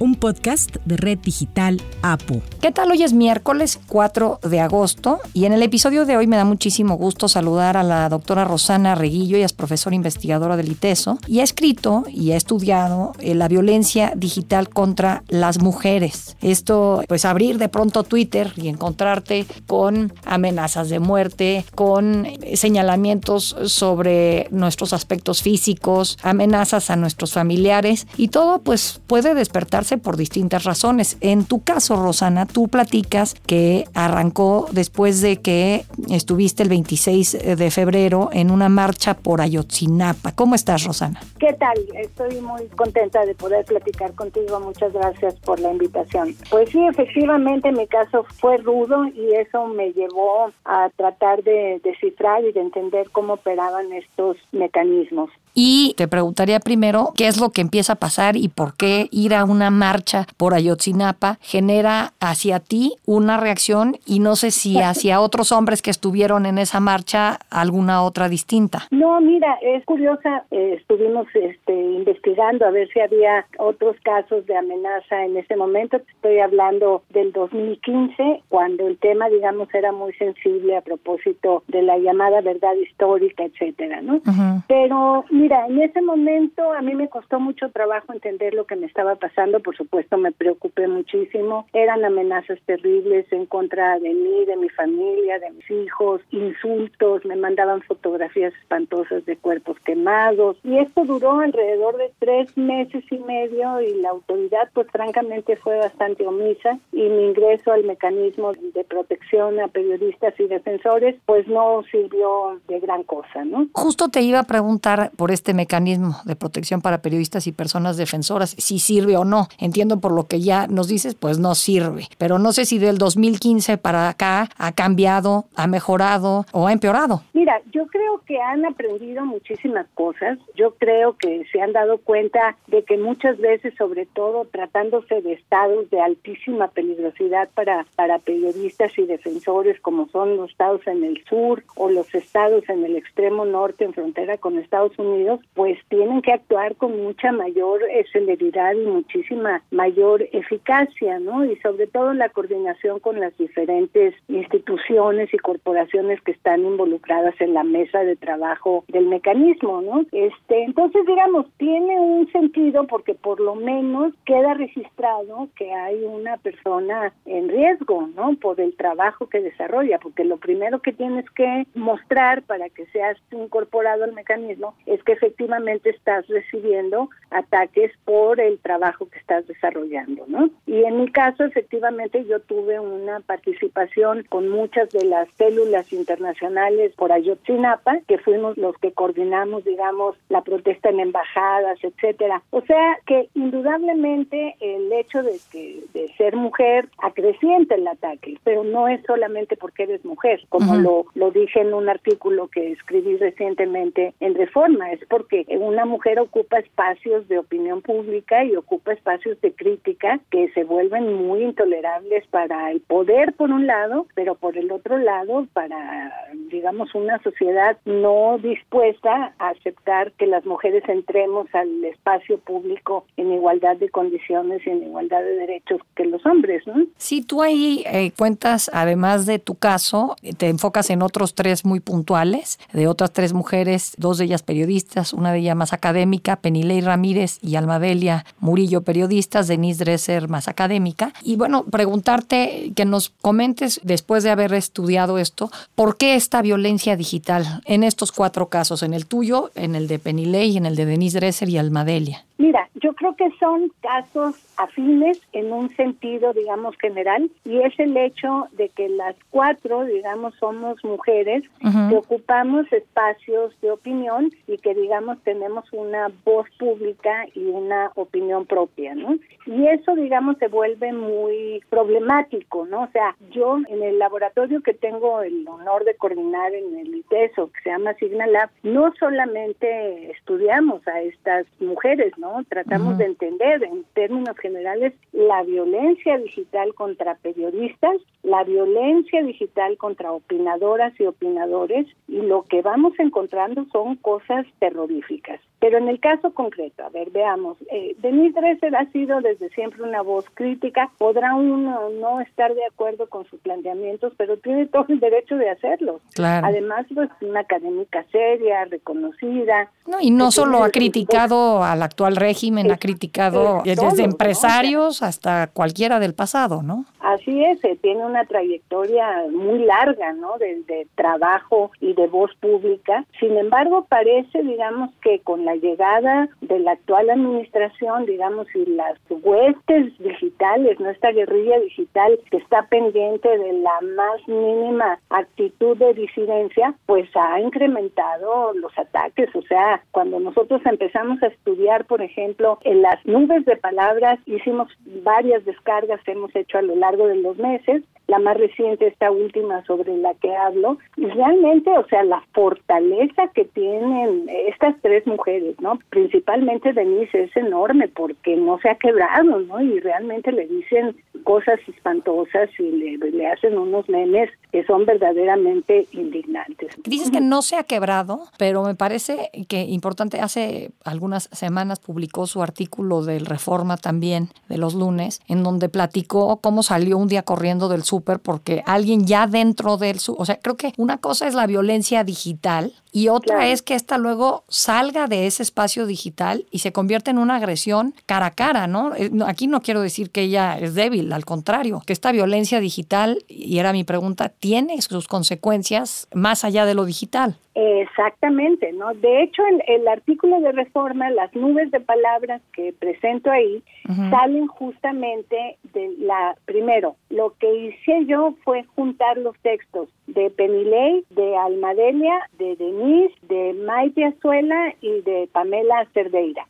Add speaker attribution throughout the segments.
Speaker 1: un podcast de Red Digital APU.
Speaker 2: ¿Qué tal? Hoy es miércoles 4 de agosto y en el episodio de hoy me da muchísimo gusto saludar a la doctora Rosana Reguillo, ella es profesora investigadora del ITESO y ha escrito y ha estudiado eh, la violencia digital contra las mujeres. Esto, pues abrir de pronto Twitter y encontrarte con amenazas de muerte, con señalamientos sobre nuestros aspectos físicos, amenazas a nuestros familiares y todo pues puede despertarse por distintas razones. En tu caso, Rosana, tú platicas que arrancó después de que estuviste el 26 de febrero en una marcha por Ayotzinapa. ¿Cómo estás, Rosana?
Speaker 3: ¿Qué tal? Estoy muy contenta de poder platicar contigo. Muchas gracias por la invitación. Pues sí, efectivamente mi caso fue rudo y eso me llevó a tratar de descifrar y de entender cómo operaban estos mecanismos.
Speaker 2: Y te preguntaría primero qué es lo que empieza a pasar y por qué ir a una marcha por Ayotzinapa genera hacia ti una reacción y no sé si hacia otros hombres que estuvieron en esa marcha alguna otra distinta.
Speaker 3: No, mira, es curiosa, eh, estuvimos este, investigando a ver si había otros casos de amenaza en ese momento. Estoy hablando del 2015, cuando el tema, digamos, era muy sensible a propósito de la llamada verdad histórica, etcétera, ¿no? Pero Mira, en ese momento a mí me costó mucho trabajo entender lo que me estaba pasando, por supuesto me preocupé muchísimo, eran amenazas terribles en contra de mí, de mi familia, de mis hijos, insultos, me mandaban fotografías espantosas de cuerpos quemados y esto duró alrededor de tres meses y medio y la autoridad pues francamente fue bastante omisa y mi ingreso al mecanismo de protección a periodistas y defensores pues no sirvió de gran cosa, ¿no?
Speaker 2: Justo te iba a preguntar por este mecanismo de protección para periodistas y personas defensoras, si sirve o no. Entiendo por lo que ya nos dices, pues no sirve. Pero no sé si del 2015 para acá ha cambiado, ha mejorado o ha empeorado.
Speaker 3: Mira, yo creo que han aprendido muchísimas cosas. Yo creo que se han dado cuenta de que muchas veces, sobre todo tratándose de estados de altísima peligrosidad para, para periodistas y defensores, como son los estados en el sur o los estados en el extremo norte en frontera con Estados Unidos, pues tienen que actuar con mucha mayor eh, celeridad y muchísima mayor eficacia, ¿no? Y sobre todo la coordinación con las diferentes instituciones y corporaciones que están involucradas en la mesa de trabajo del mecanismo, ¿no? Este, entonces, digamos, tiene un sentido porque por lo menos queda registrado que hay una persona en riesgo, ¿no? Por el trabajo que desarrolla, porque lo primero que tienes que mostrar para que seas incorporado al mecanismo es que efectivamente estás recibiendo ataques por el trabajo que estás desarrollando, ¿no? Y en mi caso, efectivamente, yo tuve una participación con muchas de las células internacionales por Ayotzinapa, que fuimos los que coordinamos, digamos, la protesta en embajadas, etcétera. O sea que indudablemente el hecho de que de ser mujer acrecienta el ataque, pero no es solamente porque eres mujer, como lo, lo dije en un artículo que escribí recientemente en Reforma, es porque una mujer ocupa espacios de opinión pública y ocupa espacios de crítica que se vuelven muy intolerables para el poder por un lado, pero por el otro lado para, digamos, una sociedad no dispuesta a aceptar que las mujeres entremos al espacio público en igualdad de condiciones y en igualdad de derechos que los hombres, ¿no?
Speaker 2: Si tú ahí eh, cuentas, además de tu caso, te enfocas en otros tres muy puntuales, de otras tres mujeres, dos de ellas periodistas, una de ellas más académica, Penilei Ramírez y Almadelia Murillo, periodistas, Denise Dresser, más académica. Y bueno, preguntarte que nos comentes, después de haber estudiado esto, ¿por qué esta violencia digital en estos cuatro casos, en el tuyo, en el de Penilei, en el de Denise Dresser y Almadelia?
Speaker 3: Mira, yo creo que son casos afines en un sentido, digamos, general, y es el hecho de que las cuatro, digamos, somos mujeres que ocupamos espacios de opinión y que, digamos, tenemos una voz pública y una opinión propia, ¿no? Y eso, digamos, se vuelve muy problemático, ¿no? O sea, yo en el laboratorio que tengo el honor de coordinar en el ITESO, que se llama Signalab, no solamente estudiamos a estas mujeres, ¿no? ¿No? Tratamos de entender en términos generales la violencia digital contra periodistas, la violencia digital contra opinadoras y opinadores y lo que vamos encontrando son cosas terroríficas. Pero en el caso concreto, a ver, veamos, eh, Denise Dresser ha sido desde siempre una voz crítica, podrá uno no estar de acuerdo con sus planteamientos, pero tiene todo el derecho de hacerlo. Además, es pues, una académica seria, reconocida.
Speaker 2: No, y no solo ha criticado al actual régimen, ha criticado desde empresarios hasta cualquiera del pasado, ¿no?
Speaker 3: Así es, eh, tiene una trayectoria muy larga, ¿no? De, de trabajo y de voz pública. Sin embargo, parece, digamos, que con la la llegada de la actual administración, digamos, y las huestes digitales, nuestra guerrilla digital que está pendiente de la más mínima actitud de disidencia, pues ha incrementado los ataques. O sea, cuando nosotros empezamos a estudiar, por ejemplo, en las nubes de palabras, hicimos varias descargas hemos hecho a lo largo de los meses, la más reciente, esta última sobre la que hablo, y realmente, o sea, la fortaleza que tienen estas tres mujeres, ¿no? Principalmente Denise es enorme porque no se ha quebrado, ¿no? Y realmente le dicen cosas espantosas y le, le hacen unos memes que son verdaderamente indignantes.
Speaker 2: Dices que no se ha quebrado, pero me parece que importante, hace algunas semanas publicó su artículo del Reforma también, de los lunes, en donde platicó cómo salió un día corriendo del súper porque alguien ya dentro del o sea, creo que una cosa es la violencia digital y otra es que esta luego salga de ese espacio digital y se convierta en una agresión cara a cara, ¿no? Eh, aquí no quiero decir que ella es débil, al contrario, que esta violencia digital, y era mi pregunta, tiene sus consecuencias más allá de lo digital.
Speaker 3: Exactamente, ¿no? De hecho, el, el, artículo de reforma, las nubes de palabras que presento ahí, salen justamente de la, primero, lo que hice yo fue juntar los textos de Penilei, de Almadelia, de Denise, de Maite Azuela y de Pamela Cerdeira.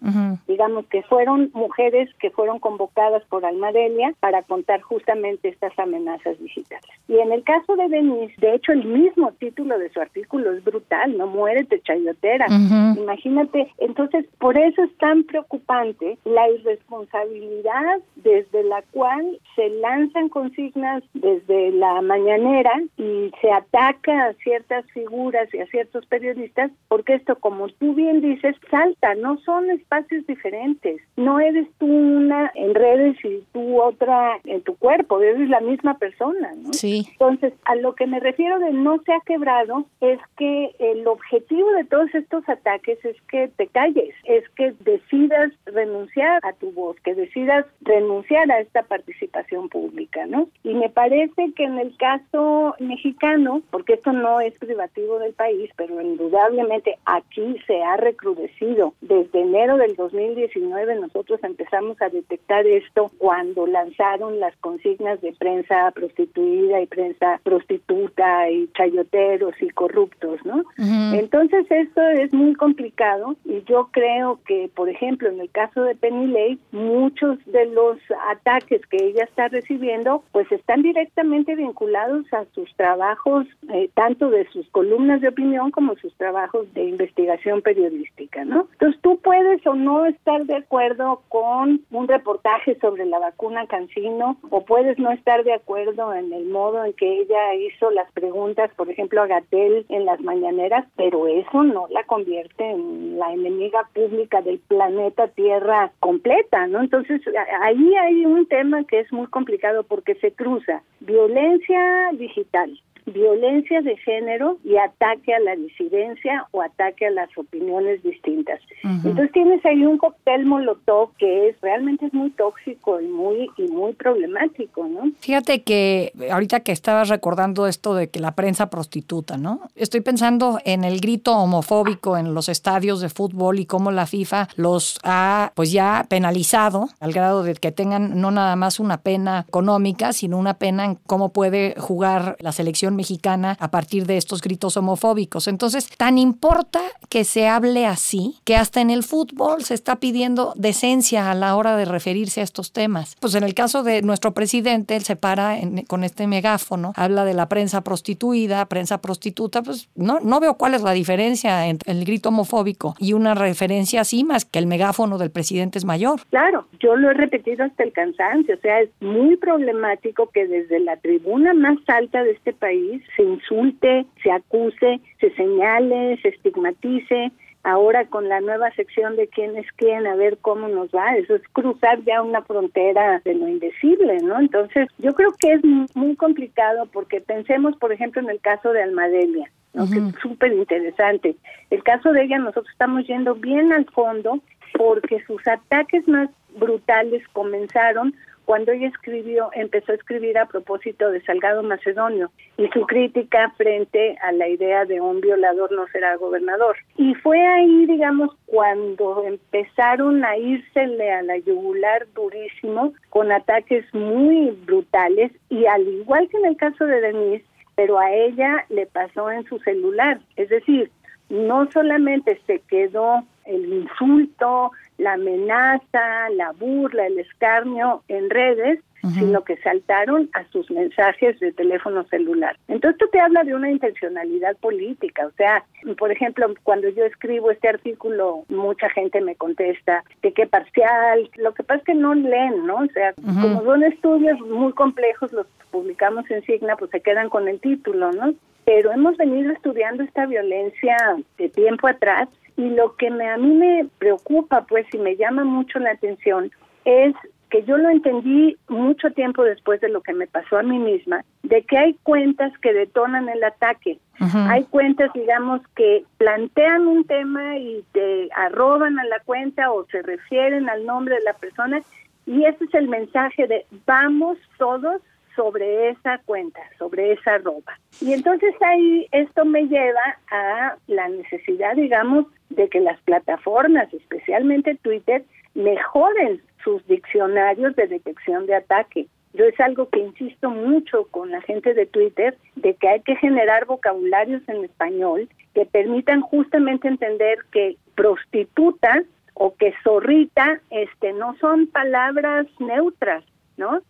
Speaker 3: Digamos que fueron mujeres que fueron convocadas por Almadelia para contar justamente estas amenazas digitales. Y en el caso de Denise, de hecho, el mismo título de su artículo es brutal no muérete chayotera. Imagínate, entonces por eso es tan preocupante la irresponsabilidad desde la cual se lanzan consignas desde la mañanera y se ataca a ciertas figuras y a ciertos periodistas, porque esto, como tú bien dices, salta, no son espacios diferentes. No eres tú una en redes y tú otra en tu cuerpo, eres la misma persona, ¿no?
Speaker 2: Sí.
Speaker 3: Entonces, a lo que me refiero de no se ha quebrado es que el objetivo de todos estos ataques es que te calles, es que decidas renunciar a tu voz, que decidas renunciar a esta participación pública, ¿no? Y me parece que en el caso mexicano, porque esto no es privativo del país, pero indudablemente aquí se ha recrudecido. Desde enero del 2019 nosotros empezamos a detectar esto cuando lanzaron las consignas de prensa prostituida y prensa prostituta y chayoteros y corruptos, ¿no? Entonces esto es muy complicado y yo creo que, por ejemplo, en el caso de Penny Lake, muchos de los ataques que ella está recibiendo, pues están directamente vinculados a sus trabajos, eh, tanto de sus columnas de opinión como sus trabajos de investigación periodística, ¿no? Entonces no estar de acuerdo con un reportaje sobre la vacuna Cancino o puedes no estar de acuerdo en el modo en que ella hizo las preguntas, por ejemplo, a Gatel en las mañaneras, pero eso no la convierte en la enemiga pública del planeta Tierra completa, ¿no? Entonces, ahí hay un tema que es muy complicado porque se cruza violencia digital, violencia de género y ataque a la disidencia o ataque a las opiniones distintas. Entonces tienes ahí un cóctel molotov que es realmente es muy tóxico y muy y muy problemático, ¿no?
Speaker 2: Fíjate que ahorita que estabas recordando esto de que la prensa prostituta, ¿no? Estoy pensando en el grito homofóbico en los estadios de fútbol y cómo la FIFA los ha pues ya penalizado al grado de que tengan no nada más una pena económica, sino una pena en cómo puede jugar la selección mexicana a partir de estos gritos homofóbicos. Entonces, tan importa que se hable así, que hasta en el fútbol se está pidiendo decencia a la hora de referirse a estos temas. Pues en el caso de nuestro presidente, él se para con este megáfono, habla de la prensa prostituida, prensa prostituta, pues no, no veo cuál es la diferencia entre el grito homofóbico y una referencia así más que el megáfono del presidente es mayor.
Speaker 3: Claro, yo lo he repetido hasta el cansancio, o sea, es muy problemático que desde la tribuna más alta de este país se insulte, se acuse, se señale, se estigmatice, ahora con la nueva sección de quién es quién, a ver cómo nos va, eso es cruzar ya una frontera de lo indecible, ¿no? Entonces, yo creo que es muy complicado porque pensemos, por ejemplo, en el caso de Almadelia, ¿no? que es súper interesante. El caso de ella, nosotros estamos yendo bien al fondo porque sus ataques más brutales comenzaron cuando ella escribió, empezó a escribir a propósito de Salgado Macedonio y su crítica frente a la idea de un violador no será gobernador. Y fue ahí, digamos, cuando empezaron a írsele a la yugular durísimo, con ataques muy brutales, y al igual que en el caso de Denise, pero a ella le pasó en su celular. Es decir, no solamente se quedó el insulto, la amenaza, la burla, el escarnio en redes, sino que saltaron a sus mensajes de teléfono celular. Entonces esto te habla de una intencionalidad política, o sea, por ejemplo, cuando yo escribo este artículo, mucha gente me contesta que qué parcial, lo que pasa es que no leen, ¿no? O sea, como son estudios muy complejos, los publicamos en Signa, pues se quedan con el título, ¿no? Pero hemos venido estudiando esta violencia de tiempo atrás y lo que me, a mí me preocupa, pues, y me llama mucho la atención, es que yo lo entendí mucho tiempo después de lo que me pasó a mí misma, de que hay cuentas que detonan el ataque. Hay cuentas, digamos, que plantean un tema y te arroban a la cuenta o se refieren al nombre de la persona y ese es el mensaje de vamos todos sobre esa cuenta, sobre esa ropa. Y entonces ahí esto me lleva a la necesidad, digamos, de que las plataformas, especialmente Twitter, mejoren sus diccionarios de detección de ataque. Yo es algo que insisto mucho con la gente de Twitter, de que hay que generar vocabularios en español que permitan justamente entender que prostituta o que zorrita este no son palabras neutras, ¿no?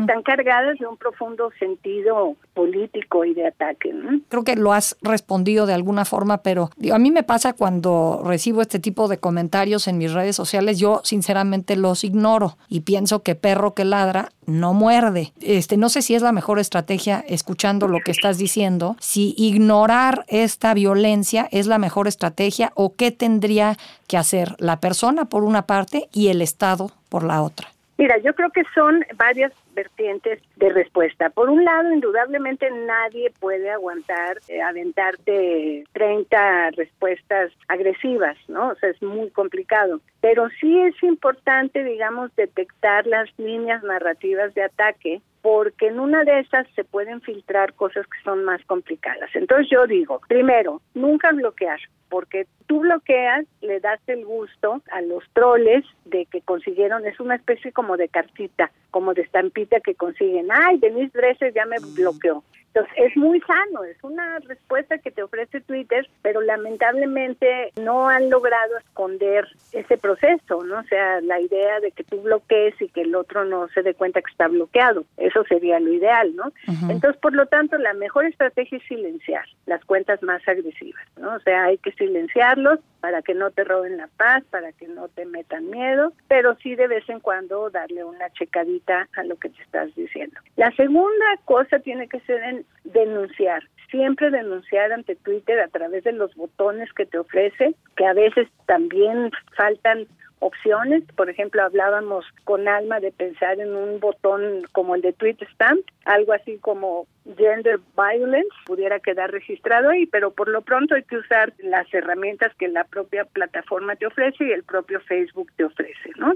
Speaker 3: Están cargadas de un profundo sentido político y de ataque.
Speaker 2: Creo que lo has respondido de alguna forma, pero a mí me pasa cuando recibo este tipo de comentarios en mis redes sociales, yo sinceramente los ignoro y pienso que perro que ladra no muerde. Este, no sé si es la mejor estrategia escuchando lo que estás diciendo, si ignorar esta violencia es la mejor estrategia o qué tendría que hacer la persona por una parte y el Estado por la otra.
Speaker 3: Mira, yo creo que son varias vertientes de respuesta. Por un lado, indudablemente nadie puede aguantar, eh, aventarte 30 respuestas agresivas, ¿no? O sea, es muy complicado. Pero sí es importante, digamos, detectar las líneas narrativas de ataque porque en una de esas se pueden filtrar cosas que son más complicadas. Entonces yo digo, primero, nunca bloquear, porque tú bloqueas, le das el gusto a los troles de que consiguieron, es una especie como de cartita, como de estampita que consiguen, ay, Denise Dresser ya me bloqueó. Entonces, es muy sano, es una respuesta que te ofrece Twitter, pero lamentablemente no han logrado esconder ese proceso, ¿no? O sea, la idea de que tú bloquees y que el otro no se dé cuenta que está bloqueado, eso sería lo ideal, ¿no? Entonces, por lo tanto, la mejor estrategia es silenciar las cuentas más agresivas, ¿no? O sea, hay que silenciarlos para que no te roben la paz, para que no te metan miedo, pero sí de vez en cuando darle una checadita a lo que te estás diciendo. La segunda cosa tiene que ser en denunciar, siempre denunciar ante Twitter a través de los botones que te ofrece, que a veces también faltan opciones. Por ejemplo, hablábamos con Alma de pensar en un botón como el de Tweet Stamp, algo así como gender violence pudiera quedar registrado ahí, pero por lo pronto hay que usar las herramientas que la propia plataforma te ofrece y el propio Facebook te ofrece, ¿no?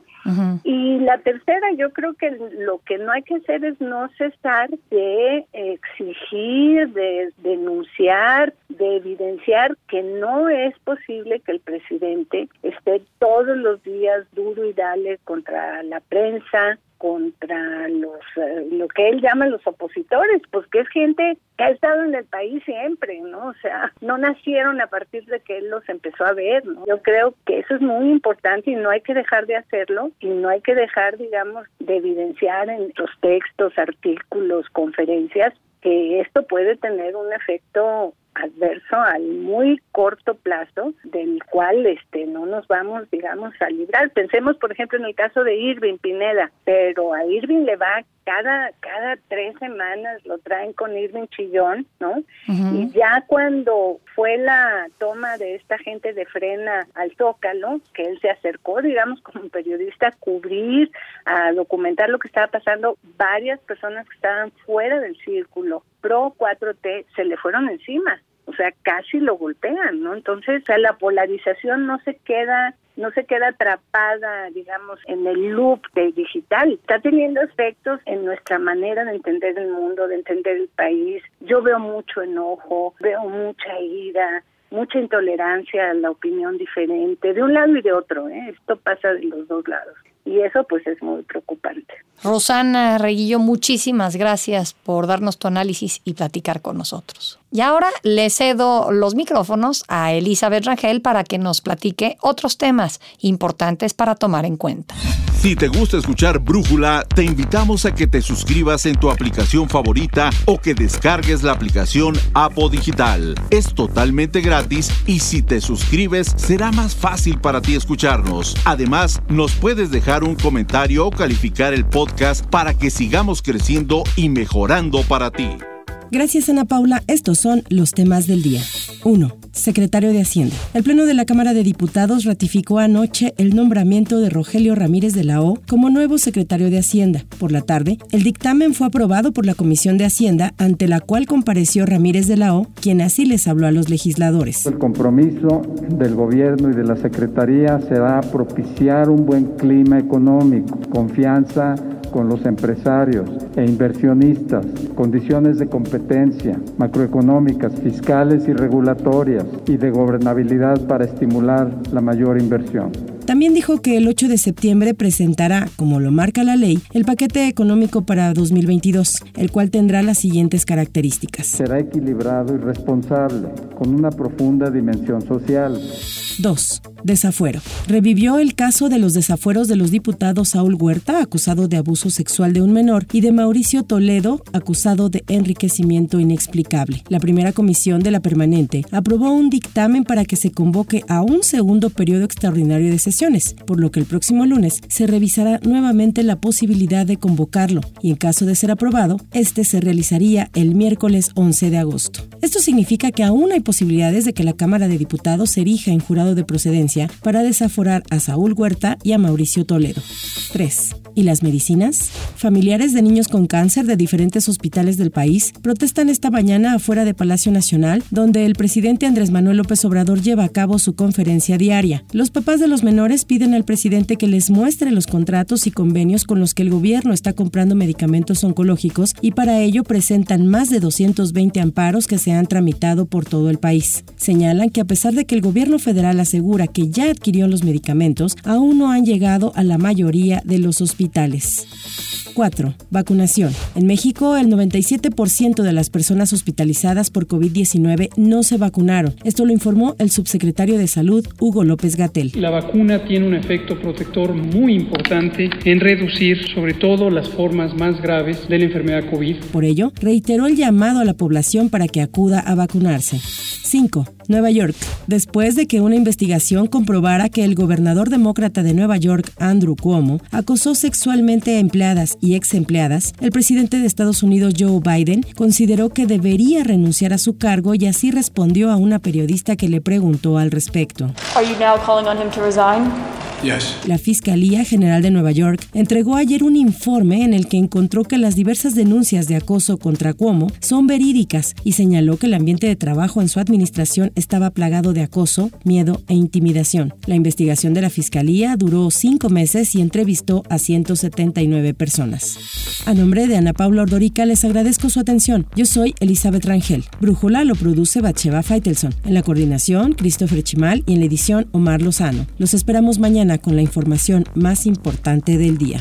Speaker 3: Y la tercera, yo creo que lo que no hay que hacer es no cesar de exigir, de denunciar, de evidenciar que no es posible que el presidente esté todos los días duro y dale contra la prensa, contra los eh, lo que él llama los opositores, pues que es gente que ha estado en el país siempre, ¿no? O sea, no nacieron a partir de que él los empezó a ver, ¿no? Yo creo que eso es muy importante y no hay que dejar de hacerlo y no hay que dejar, digamos, de evidenciar en los textos, artículos, conferencias que esto puede tener un efecto adverso al muy corto plazo del cual este no nos vamos digamos a librar. Pensemos por ejemplo en el caso de Irving Pineda pero a Irving le va cada cada tres semanas lo traen con Irving Chillón no y ya cuando fue la toma de esta gente de frena al Zócalo que él se acercó digamos como periodista a cubrir a documentar lo que estaba pasando varias personas que estaban fuera del círculo pro 4T se le fueron encima o sea, casi lo golpean, ¿no? Entonces, o la polarización no se queda no se queda atrapada, digamos, en el loop de digital. Está teniendo efectos en nuestra manera de entender el mundo, de entender el país. Yo veo mucho enojo, veo mucha ira, mucha intolerancia a la opinión diferente, de un lado y de otro. ¿eh? Esto pasa de los dos lados y eso pues es muy preocupante.
Speaker 2: Rosana Reguillo, muchísimas gracias por darnos tu análisis y platicar con nosotros. Y ahora le cedo los micrófonos a Elizabeth Rangel para que nos platique otros temas importantes para tomar en cuenta.
Speaker 4: Si te gusta escuchar Brújula, te invitamos a que te suscribas en tu aplicación favorita o que descargues la aplicación Apo Digital. Es totalmente gratis y si te suscribes será más fácil para ti escucharnos. Además, nos puedes dejar un comentario o calificar el podcast para que sigamos creciendo y mejorando para ti.
Speaker 1: Gracias Ana Paula, estos son los temas del día. 1. Secretario de Hacienda. El Pleno de la Cámara de Diputados ratificó anoche el nombramiento de Rogelio Ramírez de la O como nuevo secretario de Hacienda. Por la tarde, el dictamen fue aprobado por la Comisión de Hacienda, ante la cual compareció Ramírez de la O, quien así les habló a los legisladores.
Speaker 5: El compromiso del gobierno y de la Secretaría será propiciar un buen clima económico, confianza con los empresarios e inversionistas, condiciones de competencia macroeconómicas, fiscales y regulatorias y de gobernabilidad para estimular la mayor inversión.
Speaker 1: También dijo que el 8 de septiembre presentará, como lo marca la ley, el paquete económico para 2022, el cual tendrá las siguientes características.
Speaker 5: Será equilibrado y responsable, con una profunda dimensión social.
Speaker 1: 2. Desafuero. Revivió el caso de los desafueros de los diputados Saúl Huerta, acusado de abuso sexual de un menor, y de Mauricio Toledo, acusado de enriquecimiento inexplicable. La primera comisión de la permanente aprobó un dictamen para que se convoque a un segundo periodo extraordinario de sesiones, por lo que el próximo lunes se revisará nuevamente la posibilidad de convocarlo, y en caso de ser aprobado, este se realizaría el miércoles 11 de agosto. Esto significa que aún hay posibilidades de que la Cámara de Diputados se erija en jurado de procedencia para desaforar a Saúl Huerta y a Mauricio Toledo. 3. ¿Y las medicinas? Familiares de niños con cáncer de diferentes hospitales del país protestan esta mañana afuera de Palacio Nacional, donde el presidente Andrés Manuel López Obrador lleva a cabo su conferencia diaria. Los papás de los menores piden al presidente que les muestre los contratos y convenios con los que el gobierno está comprando medicamentos oncológicos y para ello presentan más de 220 amparos que se han tramitado por todo el país. Señalan que a pesar de que el gobierno federal asegura que ya adquirió los medicamentos, aún no han llegado a la mayoría de los hospitales 4. Vacunación. En México, el 97% de las personas hospitalizadas por COVID-19 no se vacunaron. Esto lo informó el subsecretario de Salud, Hugo López Gatel.
Speaker 6: La vacuna tiene un efecto protector muy importante en reducir sobre todo las formas más graves de la enfermedad COVID.
Speaker 1: Por ello, reiteró el llamado a la población para que acuda a vacunarse. 5. Nueva York. Después de que una investigación comprobara que el gobernador demócrata de Nueva York, Andrew Cuomo, acosó sexualmente a empleadas y ex empleadas, el presidente de Estados Unidos, Joe Biden, consideró que debería renunciar a su cargo y así respondió a una periodista que le preguntó al respecto. La Fiscalía General de Nueva York entregó ayer un informe en el que encontró que las diversas denuncias de acoso contra Cuomo son verídicas y señaló que el ambiente de trabajo en su administración estaba plagado de acoso, miedo e intimidación. La investigación de la Fiscalía duró cinco meses y entrevistó a 179 personas. A nombre de Ana Paula Ordorica les agradezco su atención. Yo soy Elizabeth Rangel. Brújula lo produce Bacheva Feitelson. En la coordinación, Christopher Chimal y en la edición, Omar Lozano. Los esperamos mañana con la información más importante del día.